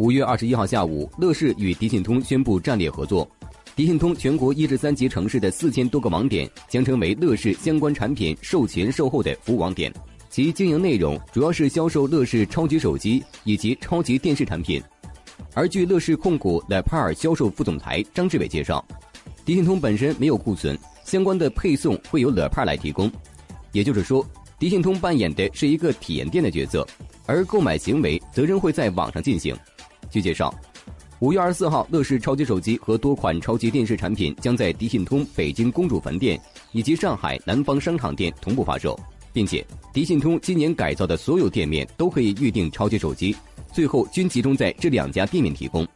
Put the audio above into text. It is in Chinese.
五月二十一号下午，乐视与迪信通宣布战略合作。迪信通全国一至三级城市的四千多个网点将成为乐视相关产品售前售后的服务网点，其经营内容主要是销售乐视超级手机以及超级电视产品。而据乐视控股莱帕尔销售副总裁张志伟介绍，迪信通本身没有库存，相关的配送会由莱帕尔来提供。也就是说，迪信通扮演的是一个体验店的角色，而购买行为则仍会在网上进行。据介绍，五月二十四号，乐视超级手机和多款超级电视产品将在迪信通北京公主坟店以及上海南方商场店同步发售，并且迪信通今年改造的所有店面都可以预定超级手机，最后均集中在这两家店面提供。